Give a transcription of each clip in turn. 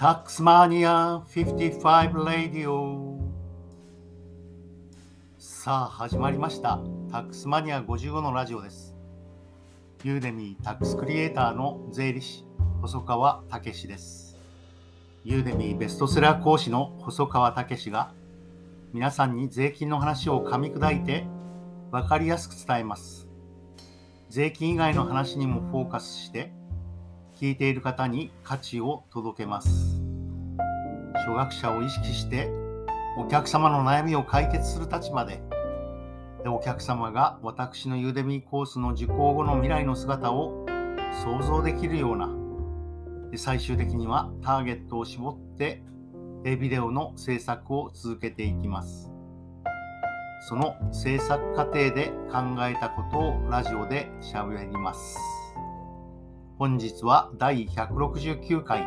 タックスマニア55ラディオさあ始まりました。タックスマニア55のラジオです。ユーデミータックスクリエイターの税理士細川武です。ユーデミーベストセラー講師の細川武が皆さんに税金の話を噛み砕いて分かりやすく伝えます。税金以外の話にもフォーカスして聞いている方に価値を届けます。初学者を意識してお客様の悩みを解決する立場でお客様が私のユーデミーコースの受講後の未来の姿を想像できるような最終的にはターゲットを絞ってビデオの制作を続けていきます。その制作過程で考えたことをラジオで喋ります。本日は第169回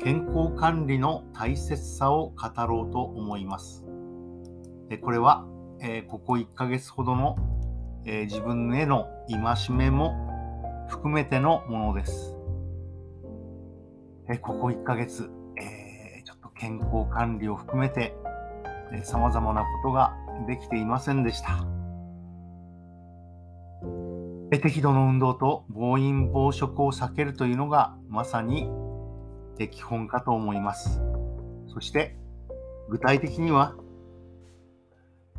健康管理の大切さを語ろうと思います。これは、えここ1ヶ月ほどの、え自分への戒めも含めてのものです。えここ1ヶ月、えちょっと健康管理を含めて、え様々なことができていませんでした。適度の運動と暴飲暴食を避けるというのがまさに基本かと思います。そして具体的には、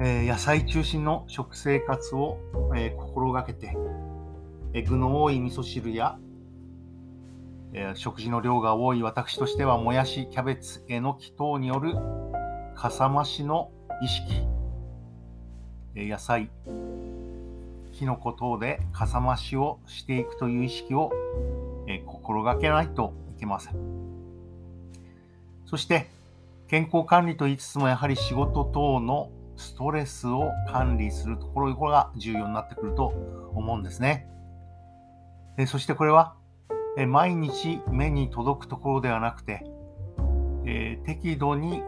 えー、野菜中心の食生活を、えー、心がけて、え具の多い味噌汁や、え、食事の量が多い私としてはもやし、キャベツ、えのき等によるかさ増しの意識、え野菜、キノコ等でかさ増しをしていくという意識を、え心がけないといけません。そして健康管理と言いつつもやはり仕事等のストレスを管理するところが重要になってくると思うんですね。えそしてこれはえ毎日目に届くところではなくて、えー、適度に、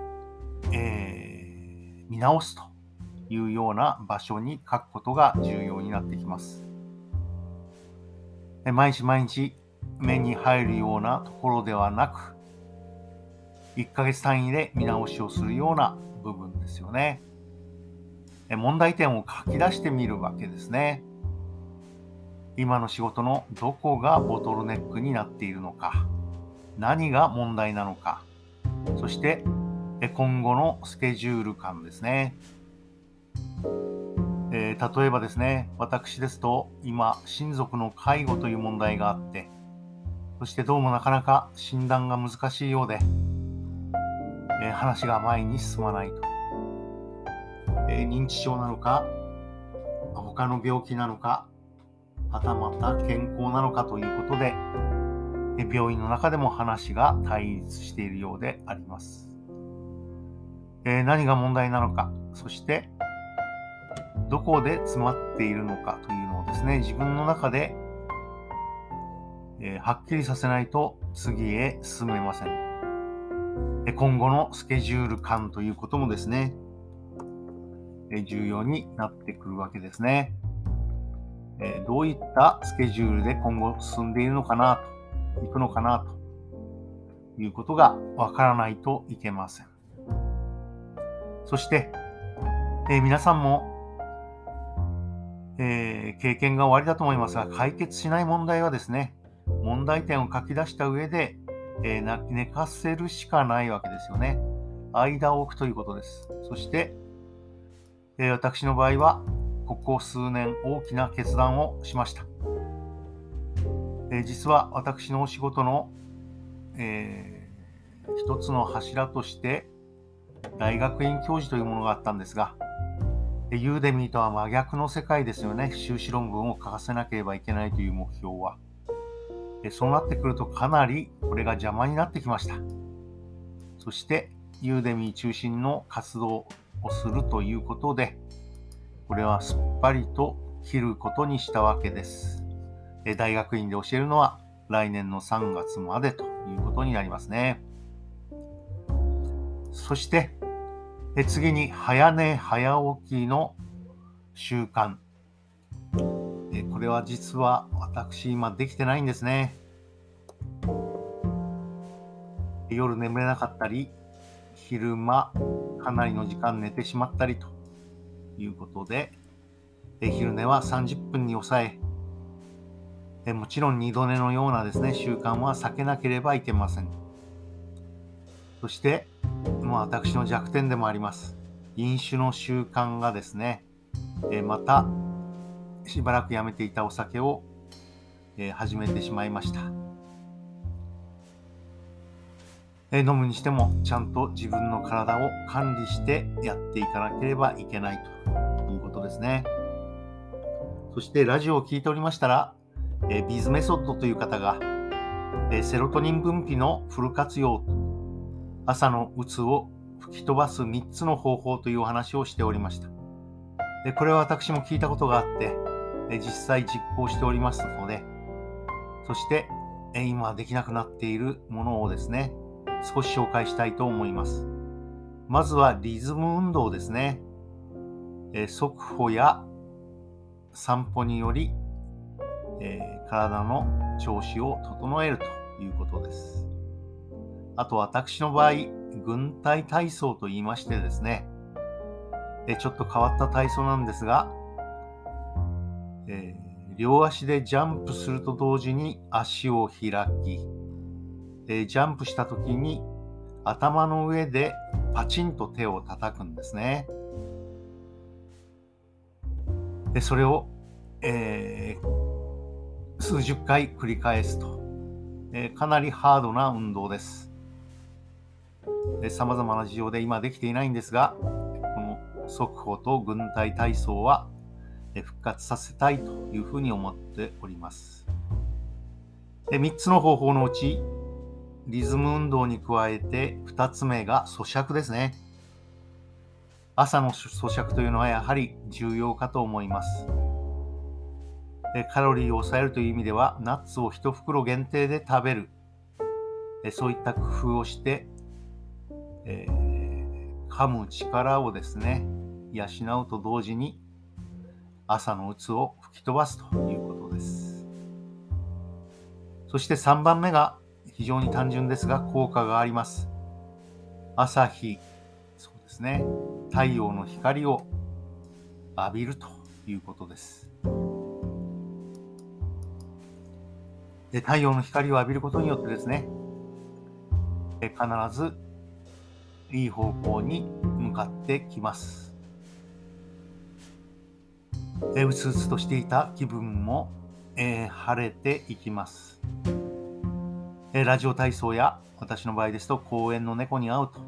えー、見直すというような場所に書くことが重要になってきます。毎日毎日目に入るようなところではなく、1ヶ月単位で見直しをするような部分ですよね。問題点を書き出してみるわけですね。今の仕事のどこがボトルネックになっているのか、何が問題なのか、そして今後のスケジュール感ですね。えー、例えばですね、私ですと今、親族の介護という問題があって、そしてどうもなかなか診断が難しいようで、えー、話が前に進まないと。えー、認知症なのか、他の病気なのか、はたまた健康なのかということで、病院の中でも話が対立しているようであります。え何が問題なのか、そしてどこで詰まっているのかというのをですね、自分の中で、えー、はっきりさせないと次へ進めません。今後のスケジュール感ということもですね、重要になってくるわけですね。どういったスケジュールで今後進んでいるのかなと、行くのかなということがわからないといけません。そして、え皆さんもえー、経験が終わりだと思いますが、解決しない問題はですね、問題点を書き出した上で、えー、寝かせるしかないわけですよね。間を置くということです。そして、えー、私の場合は、ここ数年大きな決断をしました。え実は私のお仕事の、え一つの柱として、大学院教授というものがあったんですが、ユーデミーとは真逆の世界ですよね。修士論文を書かせなければいけないという目標は。そうなってくるとかなりこれが邪魔になってきました。そしてユーデミー中心の活動をするということで、これはすっぱりと切ることにしたわけです。大学院で教えるのは来年の3月までということになりますね。そして、で次に、早寝早起きの習慣。えこれは実は私今できてないんですね。夜眠れなかったり、昼間かなりの時間寝てしまったりということで、え昼寝は30分に抑ええ、もちろん二度寝のようなですね、習慣は避けなければいけません。そして、まあ、私の弱点でもあります。飲酒の習慣がですね、えまたしばらくやめていたお酒を、え始めてしまいました。え飲むにしてもちゃんと自分の体を管理してやっていかなければいけないということですね。そしてラジオを聴いておりましたら、えビズメソッドという方が、えセロトニン分泌のフル活用、朝のうつを吹き飛ばす3つの方法というお話をしておりました。でこれは私も聞いたことがあって、え実際実行しておりますので、そして、今できなくなっているものをですね、少し紹介したいと思います。まずはリズム運動ですね。え速歩や散歩により、え、体の調子を整えるということです。あと私の場合、軍隊体操と言いましてですね、えちょっと変わった体操なんですが、えー、両足でジャンプすると同時に足を開き、えー、ジャンプした時に頭の上でパチンと手を叩くんですね。でそれを、えー、数十回繰り返すと、え、かなりハードな運動です。さまざまな事情で今できていないんですが、この速歩と軍隊体操は復活させたいというふうに思っております。で3つの方法のうち、リズム運動に加えて2つ目が咀嚼ですね。朝の咀嚼というのはやはり重要かと思います。カロリーを抑えるという意味では、ナッツを1袋限定で食べる。そういった工夫をして、えー、噛む力をですね、養うと同時に、朝の鬱を吹き飛ばすということです。そして3番目が非常に単純ですが効果があります。朝日、そうですね。太陽の光を浴びるということです。で太陽の光を浴びることによってですね、必ずいい方向に向かってきます。うつうつとしていた気分も、えー、晴れていきます。えラジオ体操や私の場合ですと公園の猫に会うと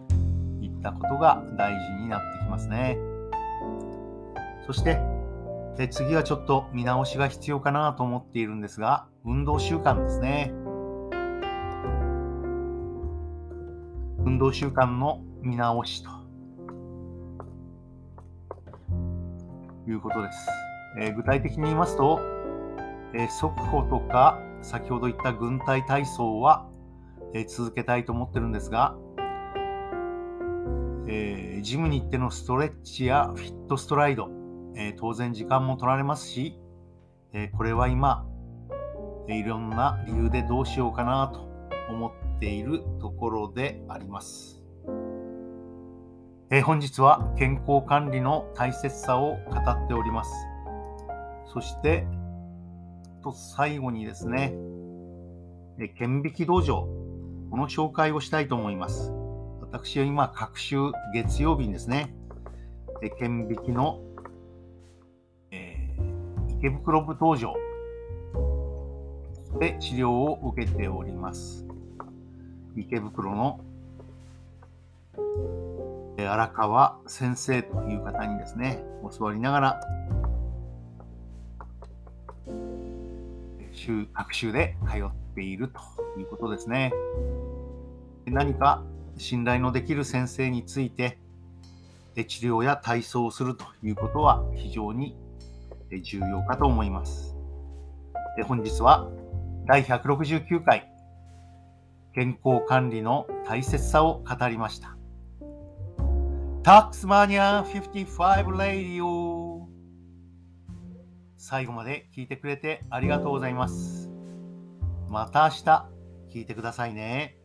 いったことが大事になってきますね。そしてえ次はちょっと見直しが必要かなと思っているんですが運動習慣ですね。運動習慣の見直しということです。え具体的に言いますと、え速歩とか先ほど言った軍隊体操は、えー、続けたいと思ってるんですが、え、ジムに行ってのストレッチやフィットストライド、え、当然時間も取られますし、えこれは今、えいろんな理由でどうしようかなと思っているところであります。え本日は健康管理の大切さを語っております。そして、と最後にですね、え顕引き道場、この紹介をしたいと思います。私は今、各週月曜日にですね、え顕引きの、えー、池袋部道場で治療を受けております。池袋の荒川先生という方にですね、教わりながら週、学習で通っているということですね。何か信頼のできる先生について治療や体操をするということは非常に重要かと思います。本日は第169回健康管理の大切さを語りました。タックスマニア55レディオ最後まで聞いてくれてありがとうございます。また明日聞いてくださいね。